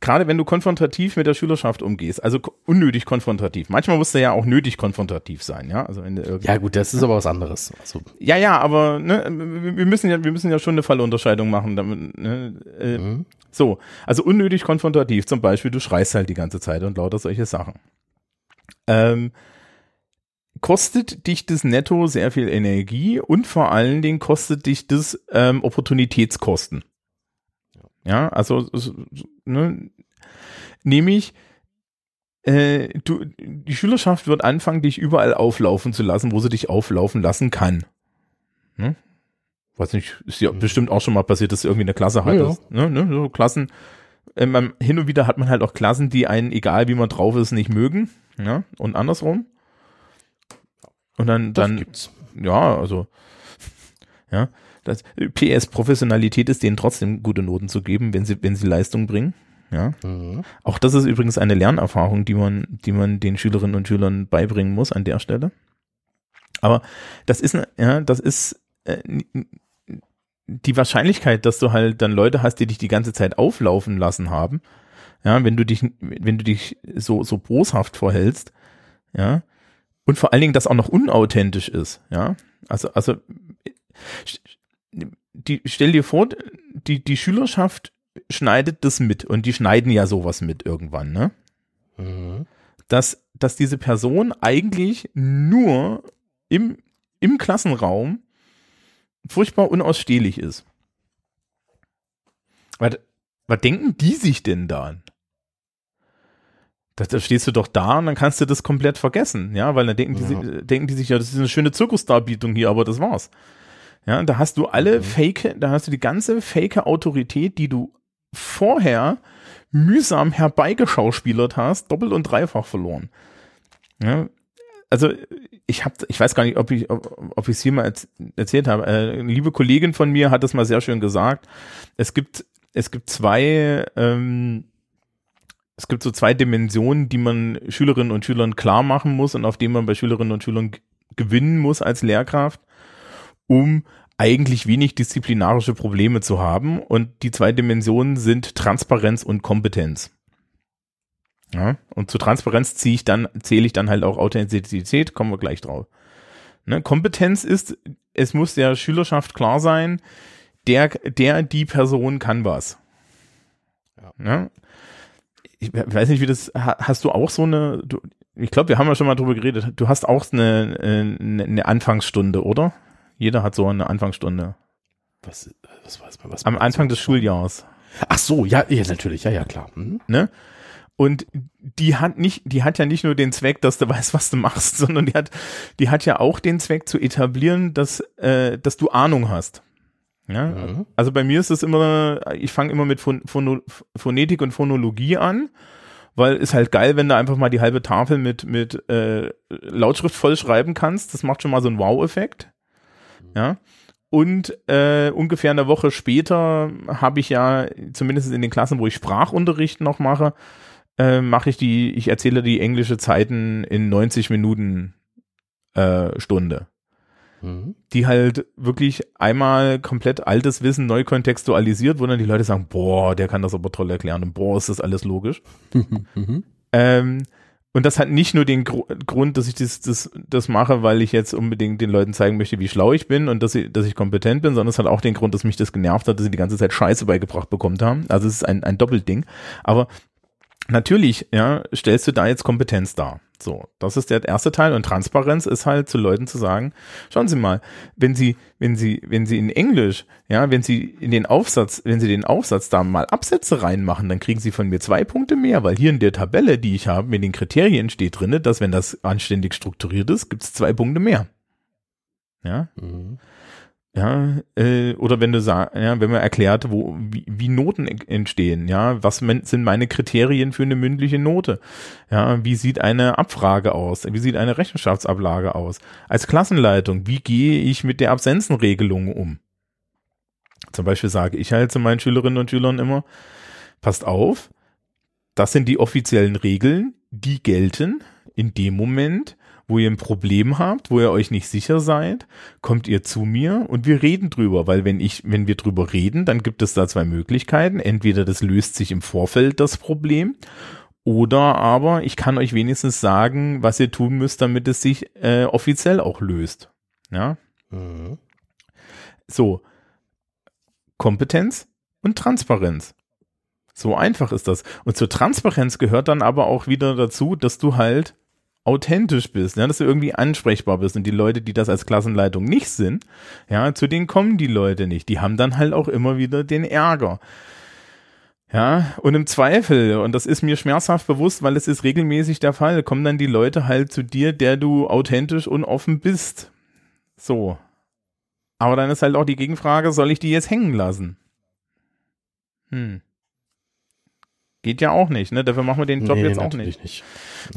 gerade wenn du konfrontativ mit der Schülerschaft umgehst, also unnötig konfrontativ. Manchmal musst du ja auch nötig konfrontativ sein, ja. Also wenn Ja, gut, das ist aber was anderes. Also, ja, ja, aber ne, wir wir müssen ja, wir müssen ja schon eine Fallunterscheidung machen. Damit, ne, äh, mhm. So, also unnötig konfrontativ. Zum Beispiel, du schreist halt die ganze Zeit und lauter solche Sachen. Ähm, kostet dich das netto sehr viel Energie und vor allen Dingen kostet dich das ähm, Opportunitätskosten. Ja, also so- so, ne, nämlich äh, du, die Schülerschaft wird anfangen, dich überall auflaufen zu lassen, wo sie dich auflaufen lassen kann. Ne? Weiß nicht, ist ja Mhm. bestimmt auch schon mal passiert, dass du irgendwie eine Klasse Ja, hattest. Ne, ne, so Klassen. Äh, man, hin und wieder hat man halt auch Klassen, die einen, egal wie man drauf ist, nicht mögen. Ja, und andersrum. Und dann, das dann, gibt's. ja, also, ja, das PS Professionalität ist denen trotzdem gute Noten zu geben, wenn sie, wenn sie Leistung bringen. Ja. Mhm. Auch das ist übrigens eine Lernerfahrung, die man, die man den Schülerinnen und Schülern beibringen muss an der Stelle. Aber das ist, ne- ja, das ist äh, die Wahrscheinlichkeit, dass du halt dann Leute hast, die dich die ganze Zeit auflaufen lassen haben. Ja, wenn du dich, wenn du dich so, so boshaft vorhältst, ja, und vor allen Dingen das auch noch unauthentisch ist, ja. Also, also, die, stell dir vor, die, die Schülerschaft schneidet das mit und die schneiden ja sowas mit irgendwann, ne? Mhm. Dass, dass diese Person eigentlich nur im, im Klassenraum furchtbar unausstehlich ist. Was, was denken die sich denn da? Da, da stehst du doch da und dann kannst du das komplett vergessen, ja, weil dann denken, die, Ja. si- denken die sich, ja, das ist eine schöne Zirkusdarbietung hier, aber das war's. Ja, da hast du alle Mhm. fake, da hast du die ganze fake Autorität, die du vorher mühsam herbeigeschauspielert hast, doppelt und dreifach verloren. Ja, also ich habe, ich weiß gar nicht, ob ich, ob, ob ich es hier mal erz- erzählt habe. Äh, eine liebe Kollegin von mir hat das mal sehr schön gesagt. Es gibt, es gibt zwei, ähm, es gibt so zwei Dimensionen, die man Schülerinnen und Schülern klar machen muss und auf denen man bei Schülerinnen und Schülern gewinnen muss als Lehrkraft, um eigentlich wenig disziplinarische Probleme zu haben. Und die zwei Dimensionen sind Transparenz und Kompetenz. Ja, und zu Transparenz ziehe ich dann, zähle ich dann halt auch Authentizität, kommen wir gleich drauf. Ne, Kompetenz ist, es muss der Schülerschaft klar sein, der, der, die Person kann was. Ja. Ne? Ich we- weiß nicht, wie das, ha- hast du auch so eine, du, ich glaube, wir haben ja schon mal drüber geredet, du hast auch eine, eine, eine Anfangsstunde, oder? Jeder hat so eine Anfangsstunde. Was, was weiß man, was Am Anfang des Schuljahres. Ach so, ja, ja, natürlich, ja, ja, klar. Mhm. ne? Und die hat nicht, die hat ja nicht nur den Zweck, dass du weißt, was du machst, sondern die hat, die hat ja auch den Zweck zu etablieren, dass, äh, dass du Ahnung hast. Ja? Mhm. Also bei mir ist es immer, ich fange immer mit Phon Phono Phonetik und Phonologie an, weil ist halt geil, wenn du einfach mal die halbe Tafel mit, mit äh, Lautschrift vollschreiben kannst. Das macht schon mal so einen Wow-Effekt. Ja. Und äh, ungefähr eine Woche später habe ich ja, zumindest in den Klassen, wo ich Sprachunterricht noch mache, äh, mache ich die, ich erzähle die englische Zeiten in 90 Minuten äh, Stunde Mhm. die halt wirklich einmal komplett altes Wissen neu kontextualisiert, wo dann die Leute sagen, boah, der kann das aber toll erklären und boah, ist das alles logisch. Mhm. Ähm, und das hat nicht nur den Gru Grund, dass ich das, das, das mache, weil ich jetzt unbedingt den Leuten zeigen möchte, wie schlau ich bin und dass ich, dass ich kompetent bin, sondern es hat auch den Grund, dass mich das genervt hat, dass sie die ganze Zeit Scheiße beigebracht bekommen haben. Also es ist ein, ein Doppelding. Aber natürlich, ja, stellst du da jetzt Kompetenz dar. So, das ist der erste Teil und Transparenz ist halt zu Leuten zu sagen, schauen Sie mal, wenn Sie, wenn Sie, wenn Sie in Englisch, ja, wenn Sie in den Aufsatz, wenn Sie den Aufsatz da mal Absätze reinmachen, dann kriegen Sie von mir zwei Punkte mehr, weil hier in der Tabelle, die ich habe, mit den Kriterien steht drinne, dass wenn das anständig strukturiert ist, gibt es zwei Punkte mehr. Ja. Ja, äh, oder wenn du sagst, ja, wenn man erklärt, wo, wie, wie Noten en- entstehen, ja, was sind meine Kriterien für eine mündliche Note? Ja, wie sieht eine Abfrage aus? Wie sieht eine Rechenschaftsablage aus? Als Klassenleitung, wie gehe ich mit der Absenzenregelung um? Zum Beispiel sage ich halt zu meinen Schülerinnen und Schülern immer, passt auf, das sind die offiziellen Regeln, die gelten in dem Moment, wo ihr ein Problem habt, wo ihr euch nicht sicher seid, kommt ihr zu mir und wir reden drüber, weil wenn ich, wenn wir drüber reden, dann gibt es da zwei Möglichkeiten. Entweder das löst sich im Vorfeld das Problem oder aber ich kann euch wenigstens sagen, was ihr tun müsst, damit es sich äh, offiziell auch löst. Ja, Mhm. so. Kompetenz und Transparenz. So einfach ist das. Und zur Transparenz gehört dann aber auch wieder dazu, dass du halt authentisch bist, ja, dass du irgendwie ansprechbar bist und die Leute, die das als Klassenleitung nicht sind, ja, zu denen kommen die Leute nicht. Die haben dann halt auch immer wieder den Ärger. Ja, und im Zweifel, und das ist mir schmerzhaft bewusst, weil es ist regelmäßig der Fall, kommen dann die Leute halt zu dir, der du authentisch und offen bist. So. Aber dann ist halt auch die Gegenfrage, soll ich die jetzt hängen lassen? Hm. Geht ja auch nicht, ne? Dafür machen wir den Job Nee, jetzt auch nicht. nicht.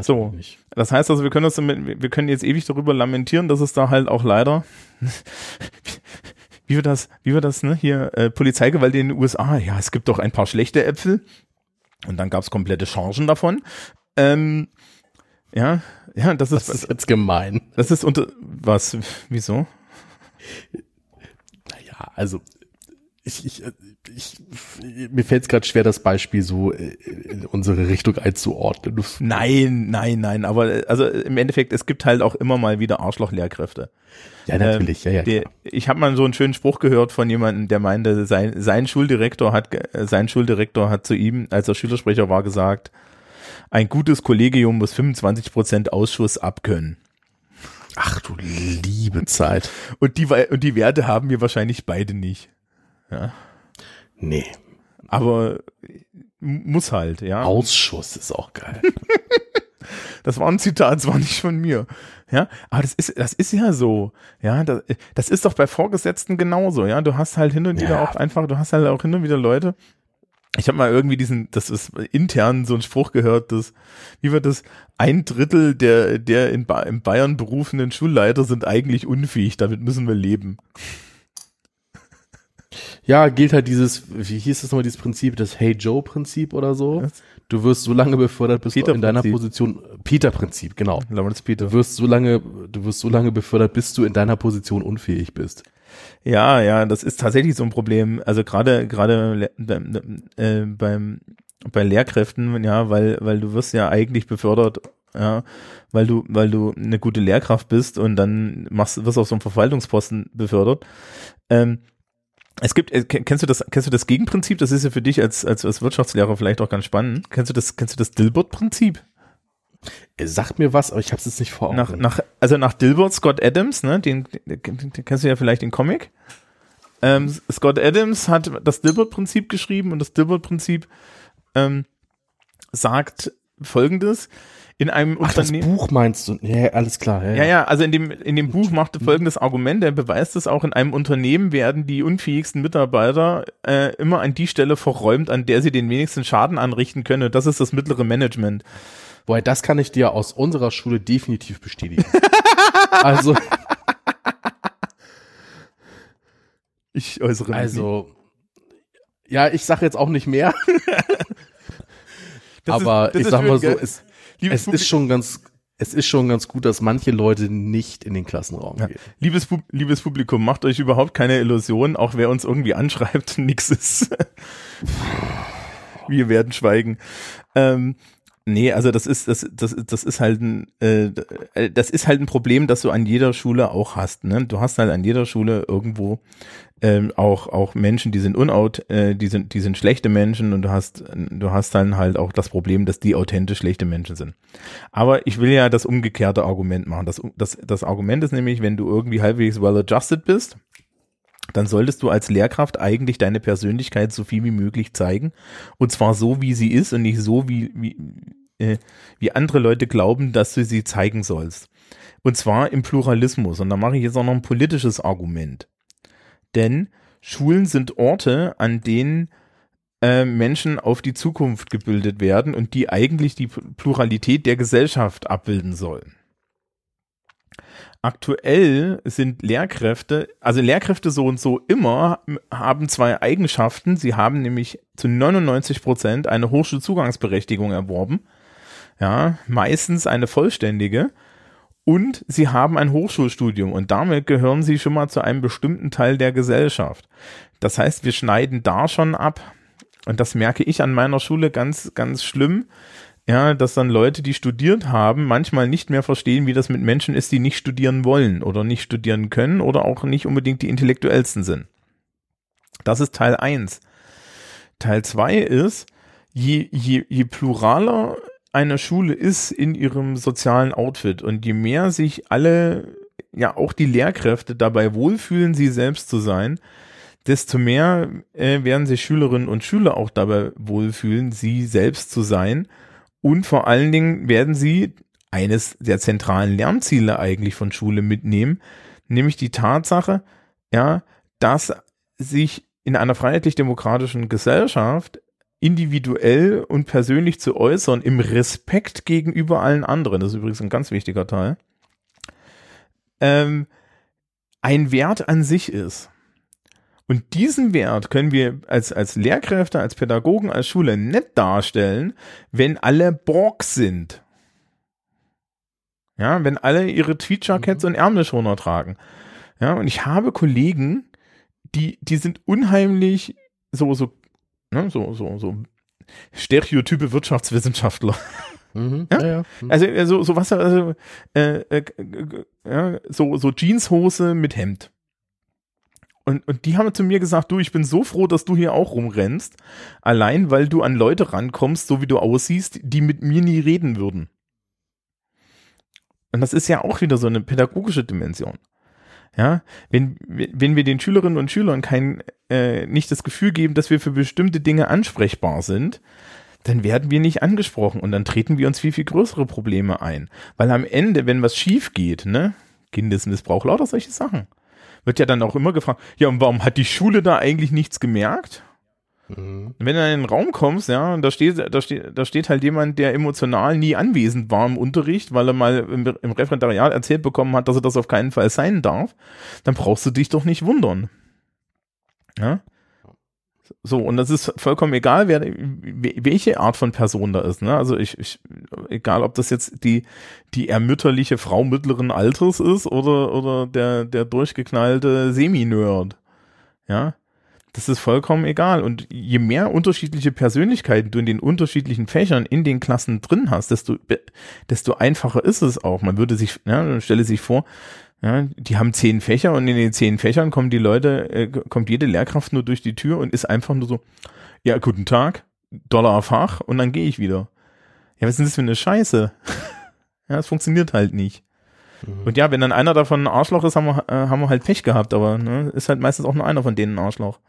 So. Nicht. Das heißt also, wir können uns damit, wir können jetzt ewig darüber lamentieren, dass es da halt auch leider, wie wir das, wie wir das, ne, hier, äh, Polizeigewalt in den USA, ja, es gibt doch ein paar schlechte Äpfel und dann gab's komplette Chargen davon. Ähm, ja, ja, das ist, Das ist jetzt gemein. das ist unter, was, wieso? Naja, also ich, ich, äh, ich, mir fällt es gerade schwer, das Beispiel so äh, in unsere Richtung einzuordnen. Nein, nein, nein, aber äh, also im Endeffekt, es gibt halt auch immer mal wieder Arschloch-Lehrkräfte. Ja, natürlich, ja, ja. Der, ich habe mal so einen schönen Spruch gehört von jemandem, der meinte, sein, sein Schuldirektor hat sein Schuldirektor hat zu ihm, als er Schülersprecher war, gesagt, ein gutes Kollegium muss 25 Prozent Ausschuss abkönnen. Ach du liebe Zeit. Und die und die Werte haben wir wahrscheinlich beide nicht. Nee, Aber m- muss halt, ja. Ausschuss ist auch geil. Das war ein Zitat, das war nicht von mir. Ja, aber das ist, das ist ja so. Ja, das, das ist doch bei Vorgesetzten genauso. Ja, du hast halt hin und wieder Ja. auch einfach, du hast halt auch hin und wieder Leute. Ich habe mal irgendwie diesen, das ist intern so ein Spruch gehört, dass, wie wird das, ein Drittel der, der in, ba in Bayern berufenen Schulleiter sind eigentlich unfähig, damit müssen wir leben. Ja, gilt halt dieses, wie hieß das nochmal, dieses Prinzip, das Hey Joe Prinzip oder so. Was? Du wirst so lange befördert, bis du in deiner Peter-Prinzip. Position, Peter-Prinzip, genau. Lawrence Peter. Du wirst so lange, du wirst so lange befördert, bis du in deiner Position unfähig bist. Ja, ja, das ist tatsächlich so ein Problem. Also gerade gerade äh, beim bei Lehrkräften, ja, weil weil du wirst ja eigentlich befördert, ja, weil du weil du eine gute Lehrkraft bist und dann machst wirst auf so einen Verwaltungsposten befördert. Ähm, es gibt, äh, ken- kennst du das, kennst du das Gegenprinzip? Das ist ja für dich als, als, als Wirtschaftslehrer vielleicht auch ganz spannend. Kennst du das, kennst du das Dilbert-Prinzip? Er sagt mir was, aber ich habe es jetzt nicht vor Augen. Nach, nach, also nach Dilbert Scott Adams, ne, den, den, den, den kennst du ja vielleicht den Comic. Ähm, Scott Adams hat das Dilbert-Prinzip geschrieben und das Dilbert-Prinzip ähm, sagt folgendes. In einem Ach, das Unternehmen. Buch meinst du? Ja, alles klar. Ja, Ja, ja, also in dem, in dem Buch macht er folgendes Argument, er beweist es auch, in einem Unternehmen werden die unfähigsten Mitarbeiter äh, immer an die Stelle verräumt, an der sie den wenigsten Schaden anrichten können. Das ist das mittlere Management. Wobei, das kann ich dir aus unserer Schule definitiv bestätigen. also, Ich äußere mich also, ja, ich sage jetzt auch nicht mehr, Das ist- aber das ich ist sag mal so, es, Liebes es Publikum- ist schon ganz, es ist schon ganz gut, dass manche Leute nicht in den Klassenraum Ja. gehen. Liebes, Pub- liebes Publikum, macht euch überhaupt keine Illusion, auch wer uns irgendwie anschreibt, nix ist. Wir werden schweigen. Ähm, nee, also das ist, das, das, das ist halt ein, äh, das ist halt ein Problem, das du an jeder Schule auch hast. Ne? Du hast halt an jeder Schule irgendwo ähm, auch auch Menschen, die sind unaut, äh, die sind die sind schlechte Menschen und du hast du hast dann halt auch das Problem, dass die authentisch schlechte Menschen sind. Aber ich will ja das umgekehrte Argument machen. Das, das, das Argument ist nämlich, wenn du irgendwie halbwegs well adjusted bist, dann solltest du als Lehrkraft eigentlich deine Persönlichkeit so viel wie möglich zeigen. Und zwar so, wie sie ist und nicht so, wie, wie, äh, wie andere Leute glauben, dass du sie zeigen sollst. Und zwar im Pluralismus. Und da mache ich jetzt auch noch ein politisches Argument. Denn Schulen sind Orte, an denen äh, Menschen auf die Zukunft gebildet werden und die eigentlich die Pluralität der Gesellschaft abbilden sollen. Aktuell sind Lehrkräfte, also Lehrkräfte so und so immer haben zwei Eigenschaften. Sie haben nämlich zu 99 Prozent eine Hochschulzugangsberechtigung erworben. Ja, meistens eine vollständige. Und sie haben ein Hochschulstudium und damit gehören sie schon mal zu einem bestimmten Teil der Gesellschaft. Das heißt, wir schneiden da schon ab. Und das merke ich an meiner Schule ganz, ganz schlimm ja, dass dann Leute, die studiert haben, manchmal nicht mehr verstehen, wie das mit Menschen ist, die nicht studieren wollen oder nicht studieren können oder auch nicht unbedingt die intellektuellsten sind. Das ist Teil eins. Teil zwei ist, je, je, je pluraler eine Schule ist in ihrem sozialen Outfit und je mehr sich alle, ja auch die Lehrkräfte dabei wohlfühlen, sie selbst zu sein, desto mehr äh, werden sich Schülerinnen und Schüler auch dabei wohlfühlen, sie selbst zu sein und vor allen Dingen werden sie eines der zentralen Lernziele eigentlich von Schule mitnehmen, nämlich die Tatsache, ja, dass sich in einer freiheitlich-demokratischen Gesellschaft individuell und persönlich zu äußern, im Respekt gegenüber allen anderen, das ist übrigens ein ganz wichtiger Teil, ähm, ein Wert an sich ist. Und diesen Wert können wir als, als Lehrkräfte, als Pädagogen, als Schule nicht darstellen, wenn alle Borg sind. Ja, wenn alle ihre Tweetjackets mhm. und Ärmelschoner tragen. Ja, und ich habe Kollegen, die, die sind unheimlich so, so, ne, so, so, so stereotype Wirtschaftswissenschaftler. Mhm, ja? Ja, ja. Mhm. Also, also so was, also, äh, äh, ja, so, so Jeanshose mit Hemd. Und, und die haben zu mir gesagt, du, ich bin so froh, dass du hier auch rumrennst, allein weil du an Leute rankommst, so wie du aussiehst, die mit mir nie reden würden. Und das ist ja auch wieder so eine pädagogische Dimension. Ja, wenn, wenn wir den Schülerinnen und Schülern kein, äh, nicht das Gefühl geben, dass wir für bestimmte Dinge ansprechbar sind, dann werden wir nicht angesprochen und dann treten wir uns viel, viel größere Probleme ein. Weil am Ende, wenn was schief geht, ne, Kindesmissbrauch, lauter solche Sachen, wird ja dann auch immer gefragt, ja, und warum hat die Schule da eigentlich nichts gemerkt? Mhm. Wenn du in den Raum kommst, ja, und da steht, da steht, da steht halt jemand, der emotional nie anwesend war im Unterricht, weil er mal im, im Referendariat erzählt bekommen hat, dass er das auf keinen Fall sein darf, dann brauchst du dich doch nicht wundern. Ja? So, und das ist vollkommen egal, wer, welche Art von Person da ist. Ne? Also ich, ich, egal ob das jetzt die, die ermütterliche Frau mittleren Alters ist oder, oder der, der durchgeknallte Semi-Nerd. Ja, das ist vollkommen egal. Und je mehr unterschiedliche Persönlichkeiten du in den unterschiedlichen Fächern in den Klassen drin hast, desto, desto einfacher ist es auch. Man würde sich, ja, stelle sich vor, ja, die haben zehn Fächer und in den zehn Fächern kommen die Leute, äh, kommt jede Lehrkraft nur durch die Tür und ist einfach nur so, ja, guten Tag, Dollar Fach und dann gehe ich wieder. Ja, was ist das für eine Scheiße? ja, es funktioniert halt nicht. Mhm. Und ja, wenn dann einer davon ein Arschloch ist, haben wir, äh, haben wir halt Pech gehabt, aber ne, ist halt meistens auch nur einer von denen ein Arschloch.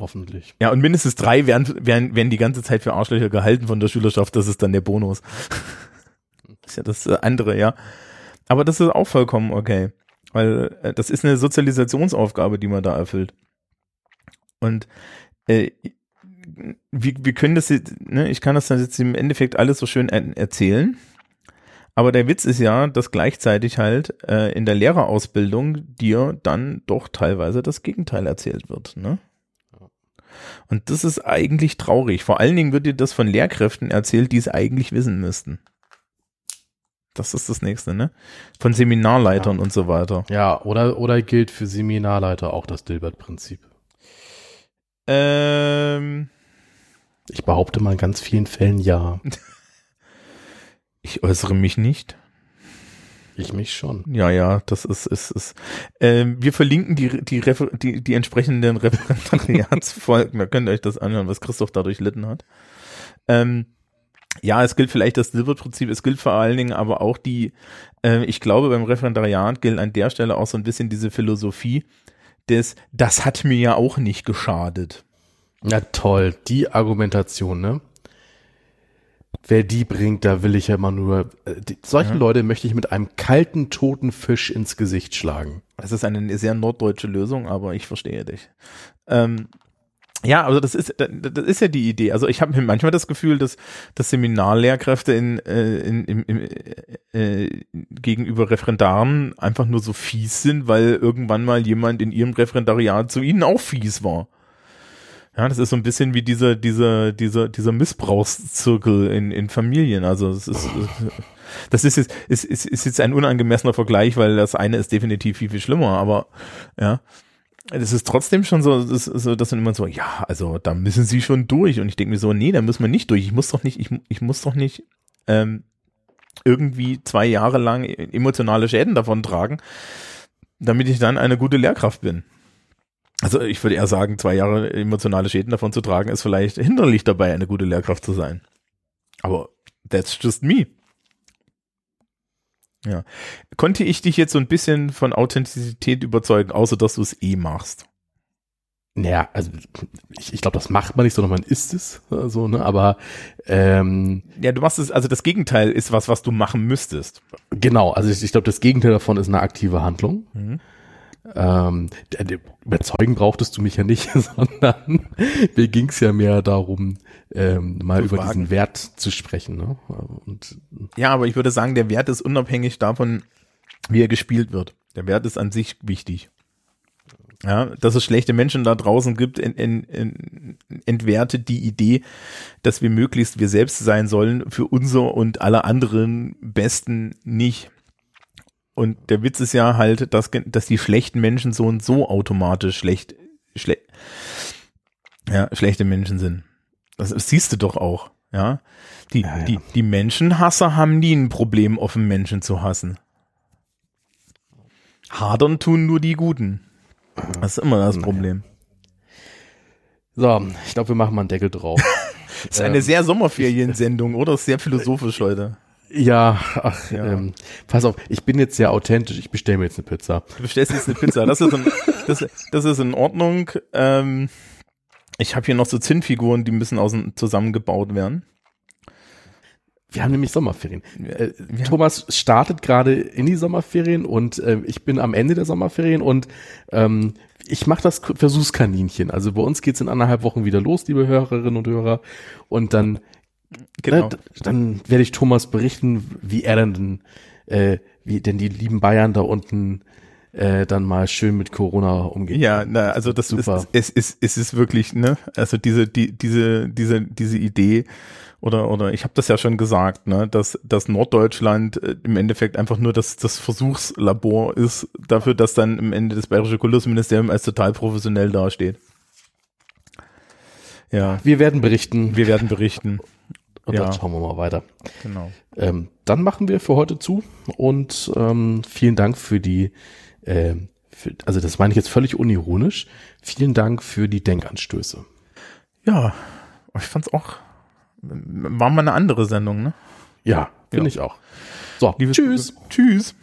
Hoffentlich. Ja, und mindestens drei werden, werden, werden die ganze Zeit für Arschlöcher gehalten von der Schülerschaft, das ist dann der Bonus. das ist ja das äh, andere, ja. Aber das ist auch vollkommen okay. Weil äh, das ist eine Sozialisationsaufgabe, die man da erfüllt. Und äh, wir, wir können das jetzt, ne, ich kann das dann jetzt im Endeffekt alles so schön er erzählen. Aber der Witz ist ja, dass gleichzeitig halt äh, in der Lehrerausbildung dir dann doch teilweise das Gegenteil erzählt wird. Ne? Und das ist eigentlich traurig. Vor allen Dingen wird dir das von Lehrkräften erzählt, die es eigentlich wissen müssten. Das ist das nächste, ne? Von Seminarleitern ja. und so weiter. Ja, oder, oder gilt für Seminarleiter auch das Dilbert-Prinzip? Ähm. Ich behaupte mal in ganz vielen Fällen ja. ich äußere mich nicht. Ich mich schon. Ja, ja, das ist, ist, ist. Ähm, wir verlinken die, die, Refer die, die entsprechenden Referendariatsfolgen. da könnt ihr euch das anhören, was Christoph dadurch litten hat. Ähm, ja, es gilt vielleicht das Silberprinzip, es gilt vor allen Dingen aber auch die, äh, ich glaube, beim Referendariat gilt an der Stelle auch so ein bisschen diese Philosophie des, das hat mir ja auch nicht geschadet. Ja, toll, die Argumentation, ne? wer die bringt, da will ich ja immer nur, äh, die, solche Ja. Leute möchte ich mit einem kalten, toten Fisch ins Gesicht schlagen. Es ist eine sehr norddeutsche Lösung, aber ich verstehe dich. Ähm, ja, also das ist das ist ja die Idee. Also ich habe manchmal das Gefühl, dass, dass Seminarlehrkräfte in, äh, in, in, in, äh, gegenüber Referendaren einfach nur so fies sind, weil irgendwann mal jemand in ihrem Referendariat zu ihnen auch fies war. Ja, das ist so ein bisschen wie dieser, dieser, dieser, dieser Missbrauchszirkel in, in Familien. Also es ist, das ist jetzt, ist, ist, ist jetzt ein unangemessener Vergleich, weil das eine ist definitiv viel, viel schlimmer, aber ja. Das ist trotzdem schon so, das, so, dass dann immer so, ja, also da müssen sie schon durch. Und ich denke mir so, nee, da müssen wir nicht durch. Ich muss doch nicht, ich, ich muss doch nicht ähm, irgendwie zwei Jahre lang emotionale Schäden davon tragen, damit ich dann eine gute Lehrkraft bin. Also ich würde eher sagen, zwei Jahre emotionale Schäden davon zu tragen, ist vielleicht hinderlich dabei, eine gute Lehrkraft zu sein. Aber that's just me. Ja. Konnte ich dich jetzt so ein bisschen von Authentizität überzeugen, außer dass du es eh machst? Naja, also ich, ich glaube, das macht man nicht, sondern man ist es. äh, So, ne? Aber ähm, Ja, du machst es, also das Gegenteil ist was, was du machen müsstest. genau, also ich, ich glaube, das Gegenteil davon ist eine aktive Handlung. Mhm. Ähm, überzeugen brauchtest du mich ja nicht, sondern mir ging es ja mehr darum, ähm, mal über diesen Wert zu sprechen. Ne? Und Ja, aber ich würde sagen, der Wert ist unabhängig davon, wie er gespielt wird. Der Wert ist an sich wichtig. Ja, dass es schlechte Menschen da draußen gibt, en, en, en, entwertet die Idee, dass wir möglichst wir selbst sein sollen, für unser und alle anderen Besten nicht. Und der Witz ist ja halt, dass, dass die schlechten Menschen so und so automatisch schlecht, schle ja, schlechte Menschen sind. Das siehst du doch auch, ja. Die, Ja, ja. die, die Menschenhasser haben nie ein Problem, offen Menschen zu hassen. Hadern tun nur die Guten. Das ist immer das Problem. so, ich glaube, wir machen mal einen Deckel drauf. Das ist eine sehr Sommerferiensendung, oder? Sehr philosophisch heute. ja, ach, Ja. Ähm, pass auf, ich bin jetzt sehr authentisch, ich bestelle mir jetzt eine Pizza. Du bestellst jetzt eine Pizza. Das ist in, das, das ist in Ordnung. Ähm, ich habe hier noch so Zinnfiguren, die müssen außen zusammengebaut werden. Wir haben nämlich Sommerferien. Äh, ja. Thomas startet gerade in die Sommerferien und äh, ich bin am Ende der Sommerferien und ähm, ich mache das Versuchskaninchen. Also bei uns geht's in anderthalb Wochen wieder los, liebe Hörerinnen und Hörer. Und dann, Genau. ne, d- dann werde ich Thomas berichten, wie er denn, äh, wie denn die lieben Bayern da unten äh, dann mal schön mit Corona umgehen. Ja, na, also das Super. ist, es ist, es ist wirklich, ne, also diese, die, diese, diese, diese Idee, oder, oder ich habe das ja schon gesagt, ne, dass, dass Norddeutschland äh, im Endeffekt einfach nur das, das Versuchslabor ist dafür, dass dann im Ende das Bayerische Kultusministerium als total professionell dasteht. Ja, Wir werden berichten wir werden berichten. und ja. dann schauen wir mal weiter. Genau. Ähm, dann machen wir für heute zu und ähm, vielen Dank für die, ähm, für, also das meine ich jetzt völlig unironisch, vielen Dank für die Denkanstöße. Ja, ich fand's auch, war mal eine andere Sendung, ne? Ja, finde Ja. ich auch. So, Liebes- tschüss. Tschüss.